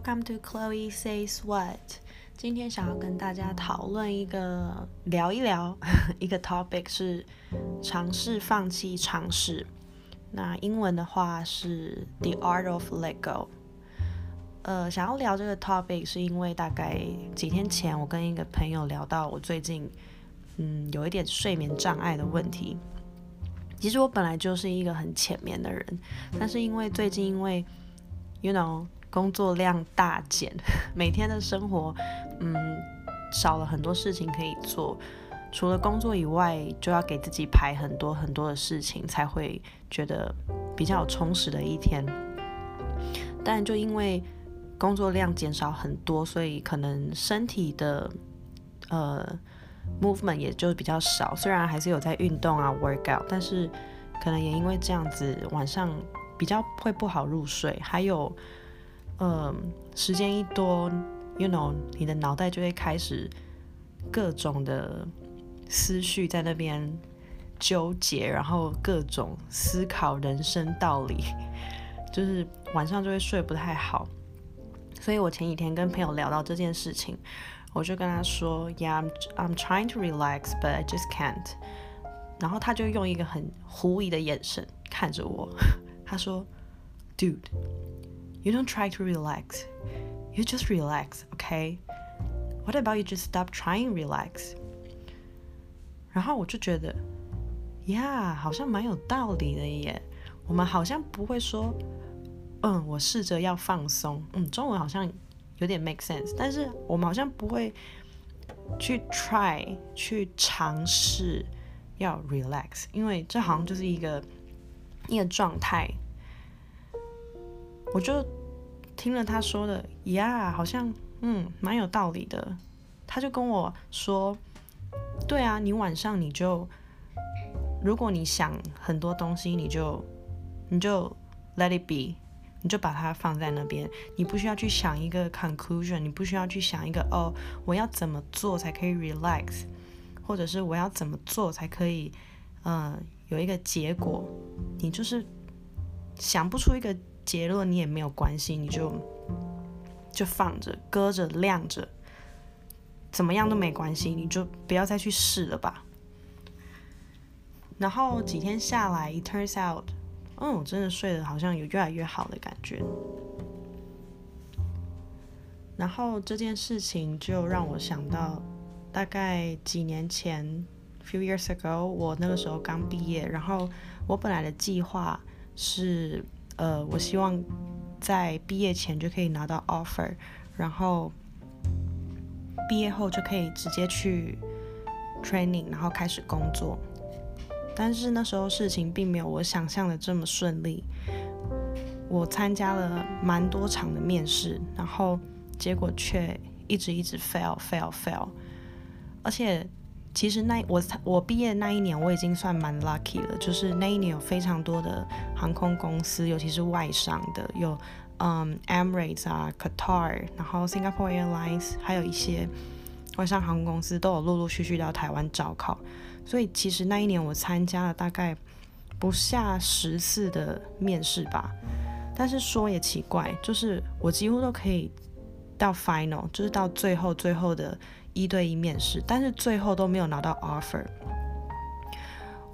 welcome to Chloe says what。今天想要跟大家讨论一个聊一聊 一个 topic 是尝试放弃尝试。那英文的话是 The Art of Let Go。呃，想要聊这个 topic 是因为大概几天前我跟一个朋友聊到我最近嗯有一点睡眠障碍的问题。其实我本来就是一个很浅眠的人，但是因为最近因为 you know 工作量大减，每天的生活嗯少了很多事情可以做，除了工作以外，就要给自己排很多很多的事情，才会觉得比较有充实的一天。但就因为工作量减少很多，所以可能身体的呃 movement 也就比较少。虽然还是有在运动啊 workout，但是可能也因为这样子，晚上比较会不好入睡。还有，嗯，时间一多，you know，你的脑袋就会开始各种的思绪在那边纠结，然后各种思考人生道理，就是晚上就会睡不太好。所以我前几天跟朋友聊到这件事情，我就跟他说，Yeah, I'm trying to relax, but I just can't。然后他就用一个很狐疑的眼神看着我，他说，Dude, you don't try to relax, you just relax, okay? What about you just stop trying relax? 然后我就觉得，Yeah，好像蛮有道理的耶。我们好像不会说，嗯，我试着要放松，嗯，中文好像有点 make sense，但是我们好像不会去 try 去尝试要 relax，因为这好像就是一个一个状态。我就听了他说的，Yeah，好像嗯蛮有道理的。他就跟我说，对啊，你晚上你就，如果你想很多东西，你就你就 let it be，你就把它放在那边，你不需要去想一个 conclusion，你不需要去想一个哦，我要怎么做才可以 relax，或者是我要怎么做才可以，嗯，有一个结果，你就是想不出一个结论，你也没有关系，你就就放着，搁着，晾着，怎么样都没关系，你就不要再去试了吧。然后几天下来，it turns out，嗯，我真的睡得好像有越来越好的感觉。然后这件事情就让我想到，大概几年前，few years ago，我那个时候刚毕业，然后我本来的计划是，呃，我希望在毕业前就可以拿到 offer，然后毕业后就可以直接去 training，然后开始工作。但是那时候事情并没有我想象的这么顺利，我参加了蛮多场的面试，然后结果却一直一直 fail fail fail，而且其实那我我毕业那一年我已经算蛮 lucky 了，就是那一年有非常多的航空公司，尤其是外商的，有嗯 Emirates 啊 Qatar，然后 Singapore Airlines，还有一些外商航空公司都有陆陆续续到台湾招考。所以其实那一年我参加了大概不下十次的面试吧，但是说也奇怪，就是我几乎都可以到 final，就是到最后最后的一对一面试，但是最后都没有拿到 offer。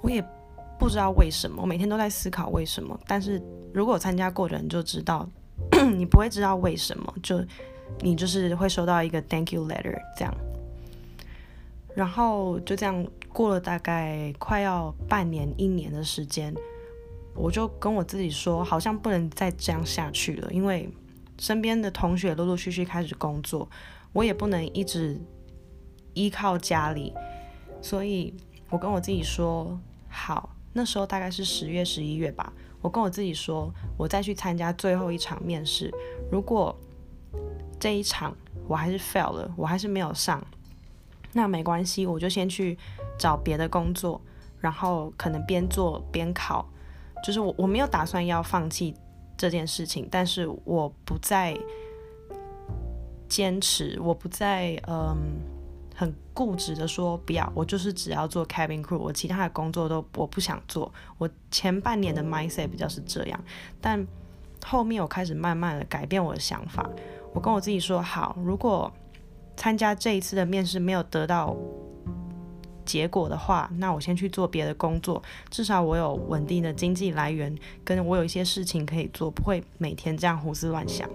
我也不知道为什么，我每天都在思考为什么。但是如果参加过的人就知道，你不会知道为什么，就你就是会收到一个 thank you letter 这样，然后就这样。过了大概快要半年、一年的时间，我就跟我自己说，好像不能再这样下去了，因为身边的同学陆陆续续开始工作，我也不能一直依靠家里，所以我跟我自己说，好，那时候大概是十月、十一月吧，我跟我自己说，我再去参加最后一场面试，如果这一场我还是 fail 了，我还是没有上。那没关系，我就先去找别的工作，然后可能边做边考。就是我我没有打算要放弃这件事情，但是我不再坚持，我不再嗯很固执的说不要，我就是只要做 cabin crew，我其他的工作都我不想做。我前半年的 mindset 比较是这样，但后面我开始慢慢的改变我的想法。我跟我自己说好，如果参加这一次的面试没有得到结果的话，那我先去做别的工作，至少我有稳定的经济来源，跟我有一些事情可以做，不会每天这样胡思乱想。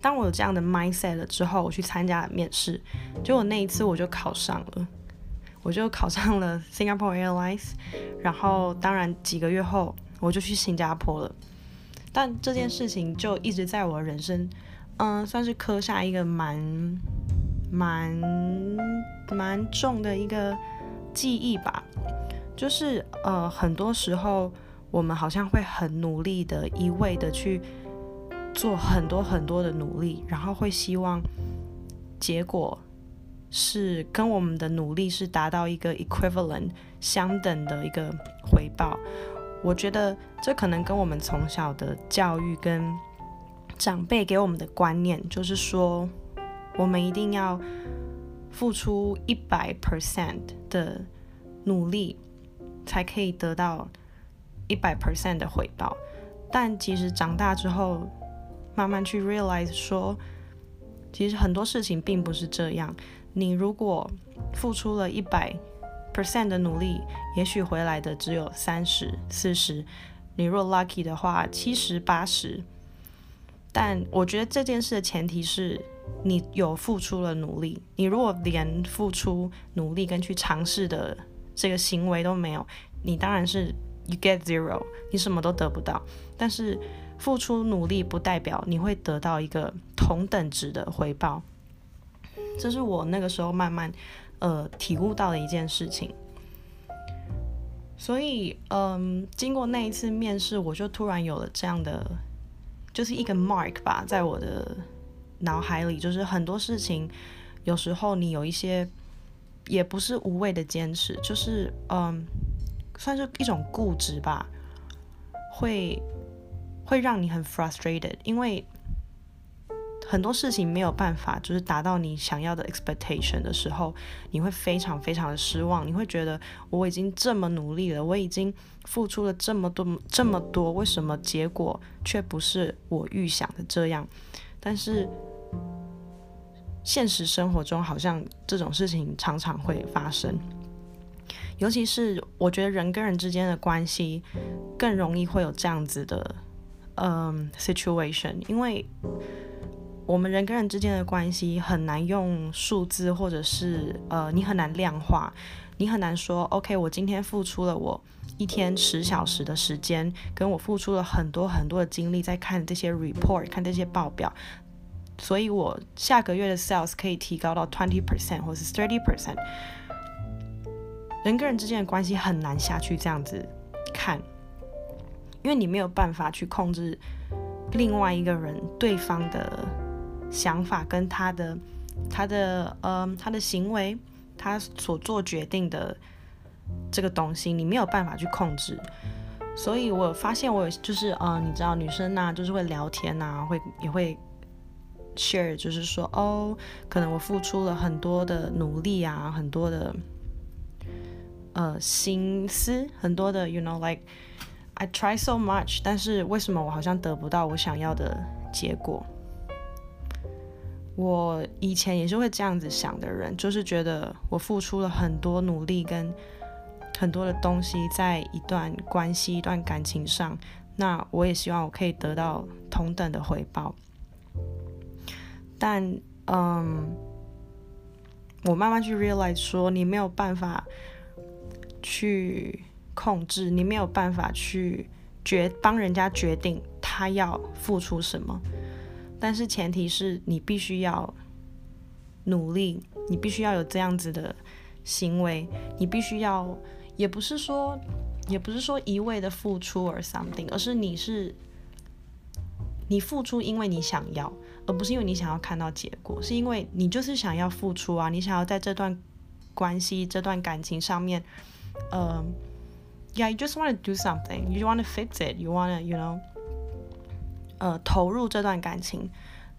当我有这样的 mindset 了之后，我去参加面试，结果那一次我就考上了，我就考上了 Singapore Airlines，然后当然几个月后我就去新加坡了。但这件事情就一直在我人生，嗯，算是刻下一个蛮蛮蛮重的一个记忆吧。就是呃，很多时候我们好像会很努力的，一味的去做很多很多的努力，然后会希望结果是跟我们的努力是达到一个 equivalent 相等的一个回报。我觉得这可能跟我们从小的教育跟长辈给我们的观念，就是说我们一定要付出一百 percent 的努力，才可以得到一百 percent 的回报。但其实长大之后，慢慢去 realize 说，其实很多事情并不是这样。你如果付出了一百，percent 的努力，也许回来的只有三十、四十。你若 lucky 的话，七十、八十。但我觉得这件事的前提是你有付出了努力。你如果连付出努力跟去尝试的这个行为都没有，你当然是 you get zero，你什么都得不到。但是付出努力不代表你会得到一个同等值的回报。这是我那个时候慢慢。呃，体悟到的一件事情，所以，嗯，经过那一次面试，我就突然有了这样的，就是一个 mark 吧，在我的脑海里，就是很多事情，有时候你有一些，也不是无谓的坚持，就是，嗯，算是一种固执吧，会会让你很 frustrated，因为。很多事情没有办法，就是达到你想要的 expectation 的时候，你会非常非常的失望。你会觉得我已经这么努力了，我已经付出了这么多这么多，为什么结果却不是我预想的这样？但是现实生活中好像这种事情常常会发生，尤其是我觉得人跟人之间的关系更容易会有这样子的嗯 situation，因为。我们人跟人之间的关系很难用数字，或者是呃，你很难量化，你很难说，OK，我今天付出了我一天十小时的时间，跟我付出了很多很多的精力在看这些 report，看这些报表，所以我下个月的 sales 可以提高到 twenty percent 或是 thirty percent。人跟人之间的关系很难下去这样子看，因为你没有办法去控制另外一个人对方的。想法跟他的、他的、呃、他的行为，他所做决定的这个东西，你没有办法去控制。所以我发现，我有就是，呃，你知道，女生呐，就是会聊天呐，会也会 share，就是说，哦，可能我付出了很多的努力啊，很多的呃心思，很多的，you know，like I try so much，但是为什么我好像得不到我想要的结果？我以前也是会这样子想的人，就是觉得我付出了很多努力跟很多的东西在一段关系、一段感情上，那我也希望我可以得到同等的回报。但，嗯，我慢慢去 realize 说，你没有办法去控制，你没有办法去决帮人家决定他要付出什么。但是前提是你必须要努力，你必须要有这样子的行为，你必须要，也不是说，也不是说一味的付出 or something，而是你是你付出，因为你想要，而不是因为你想要看到结果，是因为你就是想要付出啊，你想要在这段关系、这段感情上面，呃，Yeah，you just want to do something，you want to fix it，you want to，you know。呃，投入这段感情，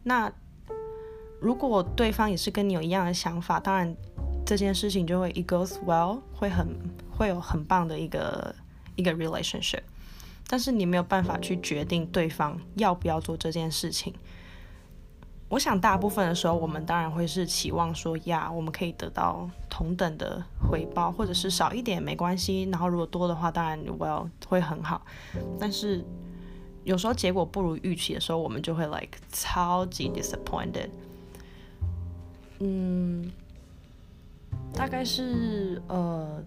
那如果对方也是跟你有一样的想法，当然这件事情就会 it goes well，会很会有很棒的一个一个 relationship。但是你没有办法去决定对方要不要做这件事情，我想大部分的时候，我们当然会是期望说呀，我们可以得到同等的回报，或者是少一点没关系。然后如果多的话，当然 well 会很好。但是有时候结果不如预期的时候，我们就会 like 超级 disappointed。嗯，大概是呃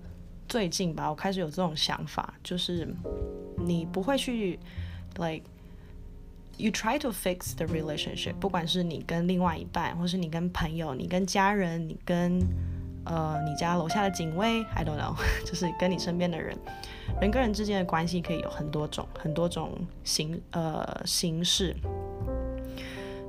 最近吧，我开始有这种想法，就是你不会去 like。You try to fix the relationship，不管是你跟另外一半，或是你跟朋友，你跟家人，你跟呃你家楼下的警卫，I don't know，就是跟你身边的人，人跟人之间的关系可以有很多种，很多种形呃形式。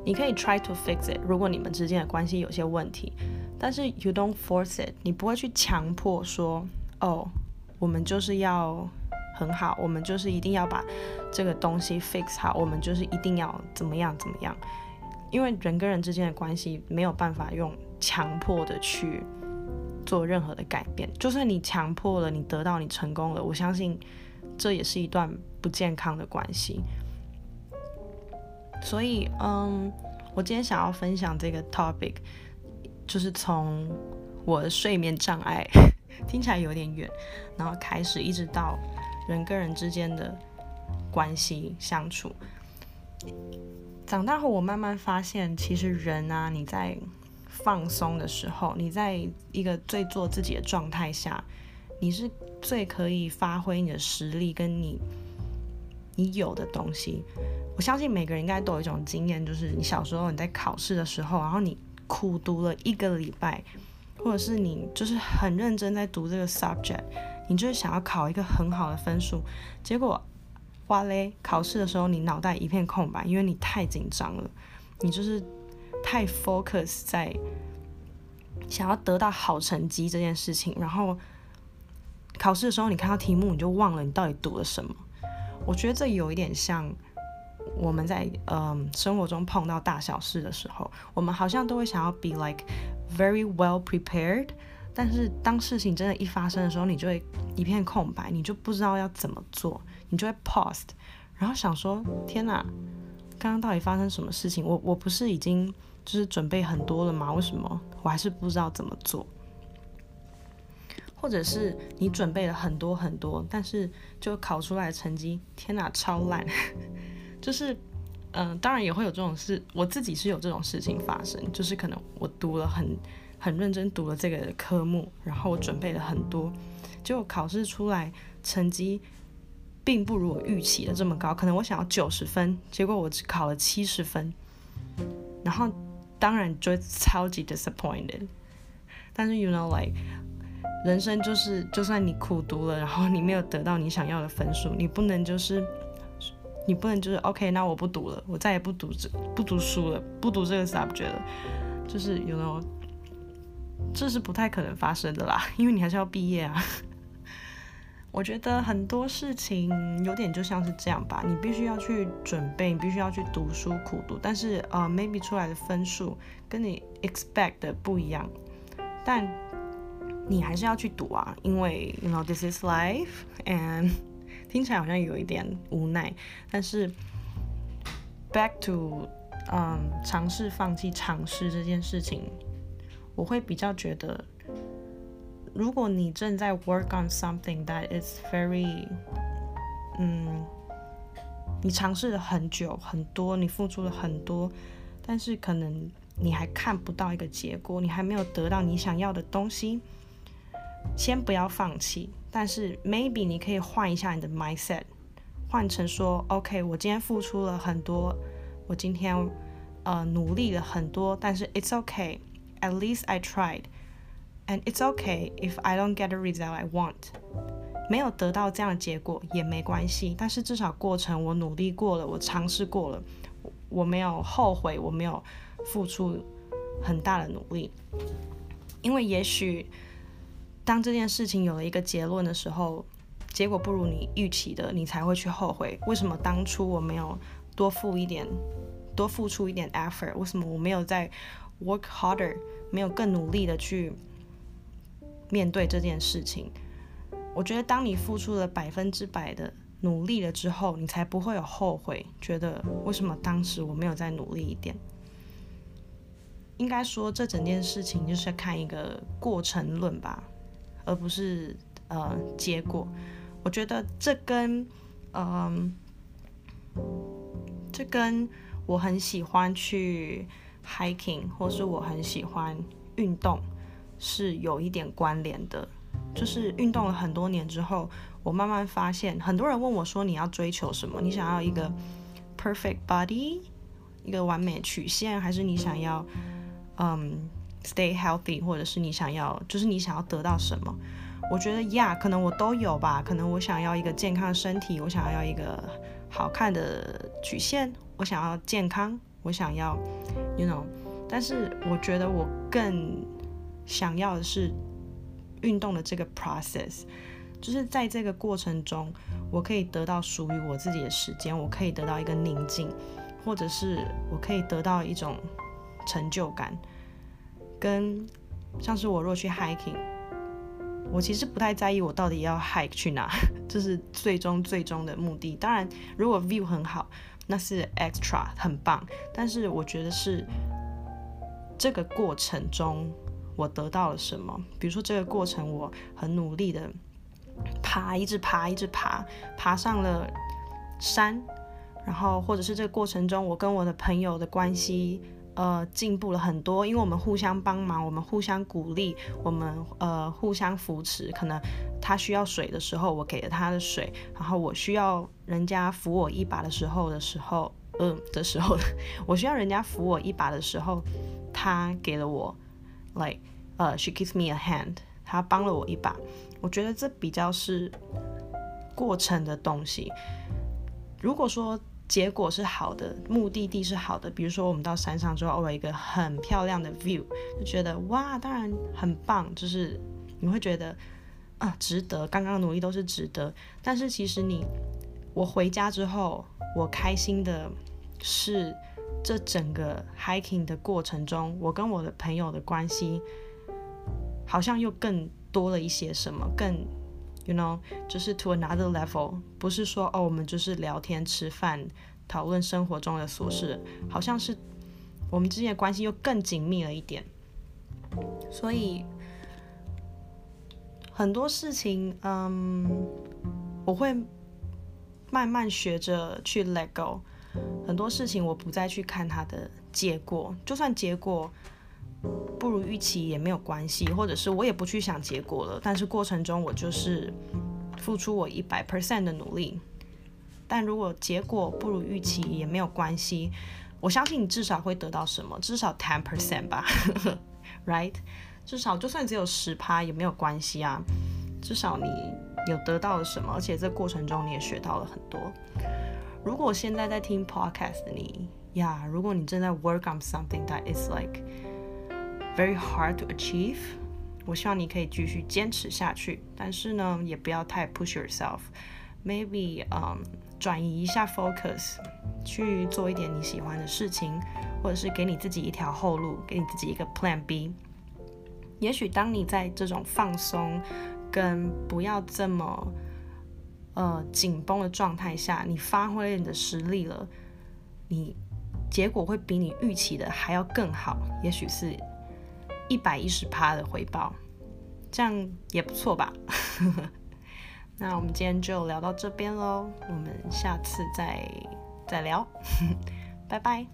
你可以 try to fix it，如果你们之间的关系有些问题，但是 you don't force it，你不会去强迫说，哦，我们就是要。很好，我们就是一定要把这个东西 fix 好，我们就是一定要怎么样怎么样，因为人跟人之间的关系没有办法用强迫的去做任何的改变，就算你强迫了，你得到你成功了，我相信这也是一段不健康的关系。所以，嗯，我今天想要分享这个 topic，就是从我的睡眠障碍听起来有点远，然后开始一直到。人跟人之间的关系相处，长大后我慢慢发现，其实人啊，你在放松的时候，你在一个最做自己的状态下，你是最可以发挥你的实力跟你你有的东西。我相信每个人应该都有一种经验，就是你小时候你在考试的时候，然后你苦读了一个礼拜，或者是你就是很认真在读这个 subject。你就是想要考一个很好的分数，结果哇嘞，考试的时候你脑袋一片空白，因为你太紧张了，你就是太 focus 在想要得到好成绩这件事情，然后考试的时候你看到题目你就忘了你到底读了什么。我觉得这有一点像我们在嗯生活中碰到大小事的时候，我们好像都会想要 be like very well prepared。但是当事情真的一发生的时候，你就会一片空白，你就不知道要怎么做，你就会 pause，然后想说：天哪，刚刚到底发生什么事情？我我不是已经就是准备很多了吗？为什么我还是不知道怎么做？或者是你准备了很多很多，但是就考出来的成绩，天哪，超烂！就是嗯，当然也会有这种事，我自己是有这种事情发生，就是可能我读了很。很认真读了这个科目，然后我准备了很多，结果考试出来成绩并不如我预期的这么高，可能我想要九十分，结果我只考了七十分，然后当然就超级 disappointed。但是 you know like 人生就是，就算你苦读了，然后你没有得到你想要的分数，你不能就是你不能就是 OK，那我不读了，我再也不读这不读书了，不读这个 subject 了，就是 you know。这是不太可能发生的啦，因为你还是要毕业啊。我觉得很多事情有点就像是这样吧，你必须要去准备，你必须要去读书苦读，但是呃，maybe 出来的分数跟你 expect 的不一样，但你还是要去读啊，因为 you know this is life，and 听起来好像有一点无奈，但是 back to 嗯，尝试放弃尝试这件事情。我会比较觉得，如果你正在 work on something that is very，嗯，你尝试了很久很多，你付出了很多，但是可能你还看不到一个结果，你还没有得到你想要的东西，先不要放弃。但是 maybe 你可以换一下你的 mindset，换成说，OK，我今天付出了很多，我今天呃努力了很多，但是 it's okay。At least I tried, and it's okay if I don't get the result I want. 没有得到这样的结果也没关系，但是至少过程我努力过了，我尝试过了，我没有后悔，我没有付出很大的努力。因为也许当这件事情有了一个结论的时候，结果不如你预期的，你才会去后悔。为什么当初我没有多付一点，多付出一点 effort？为什么我没有在？Work harder，没有更努力的去面对这件事情。我觉得，当你付出了百分之百的努力了之后，你才不会有后悔，觉得为什么当时我没有再努力一点。应该说这整件事情就是看一个过程论吧，而不是呃结果。我觉得这跟嗯，这跟我很喜欢去 hiking，或是我很喜欢运动是有一点关联的。就是运动了很多年之后，我慢慢发现，很多人问我说：“你要追求什么？你想要一个 perfect body，一个完美曲线，还是你想要嗯 stay healthy，或者是你想要，就是你想要得到什么？”我觉得呀，可能我都有吧。可能我想要一个健康的身体，我想要一个好看的曲线，我想要健康，我想要，you know。但是我觉得我更想要的是。运动的这个 process，就是在这个过程中，我可以得到属于我自己的时间，我可以得到一个宁静，或者是我可以得到一种成就感。跟像是我若去 hiking，我其实不太在意我到底要 hike 去哪，这是最终最终的目的。当然，如果 view 很好，那是 extra 很棒。但是我觉得是这个过程中。我得到了什么？比如说这个过程，我很努力的爬，一直爬，一直爬，爬上了山，然后或者是这个过程中，我跟我的朋友的关系呃进步了很多，因为我们互相帮忙，我们互相鼓励，我们呃互相扶持。可能他需要水的时候，我给了他的水；然后我需要人家扶我一把的时候的时候，嗯的时候，我需要人家扶我一把的时候，他给了我。like，呃，she gives me a hand，他帮了我一把。我觉得这比较是过程的东西。如果说结果是好的，目的地是好的，比如说我们到山上之后，偶尔一个很漂亮的 view，就觉得哇，当然很棒，就是你会觉得啊，值得，刚刚的努力都是值得。但是其实你，我回家之后，我开心的是。这整个 hiking 的过程中，我跟我的朋友的关系好像又更多了一些什么，更 you know 就是 to another level，不是说哦我们就是聊天吃饭讨论生活中的琐事，好像是我们之间的关系又更紧密了一点。所以很多事情，嗯，我会慢慢学着去 let go。很多事情我不再去看它的结果，就算结果不如预期也没有关系，或者是我也不去想结果了。但是过程中我就是付出我一百 percent 的努力。但如果结果不如预期也没有关系，我相信你至少会得到什么，至少 ten percent 吧，right？至少就算只有十趴也没有关系啊，至少你有得到了什么，而且这过程中你也学到了很多。如果现在在听 podcast 的你呀，如果你正在 work on something that is like very hard to achieve，我希望你可以继续坚持下去。但是呢，也不要太 push yourself。Maybe 嗯，转移一下 focus，去做一点你喜欢的事情，或者是给你自己一条后路，给你自己一个 plan B。也许当你在这种放松跟不要这么。呃，紧绷的状态下，你发挥你的实力了，你结果会比你预期的还要更好，也许是一百一十趴的回报，这样也不错吧？那我们今天就聊到这边喽，我们下次再再聊，拜拜。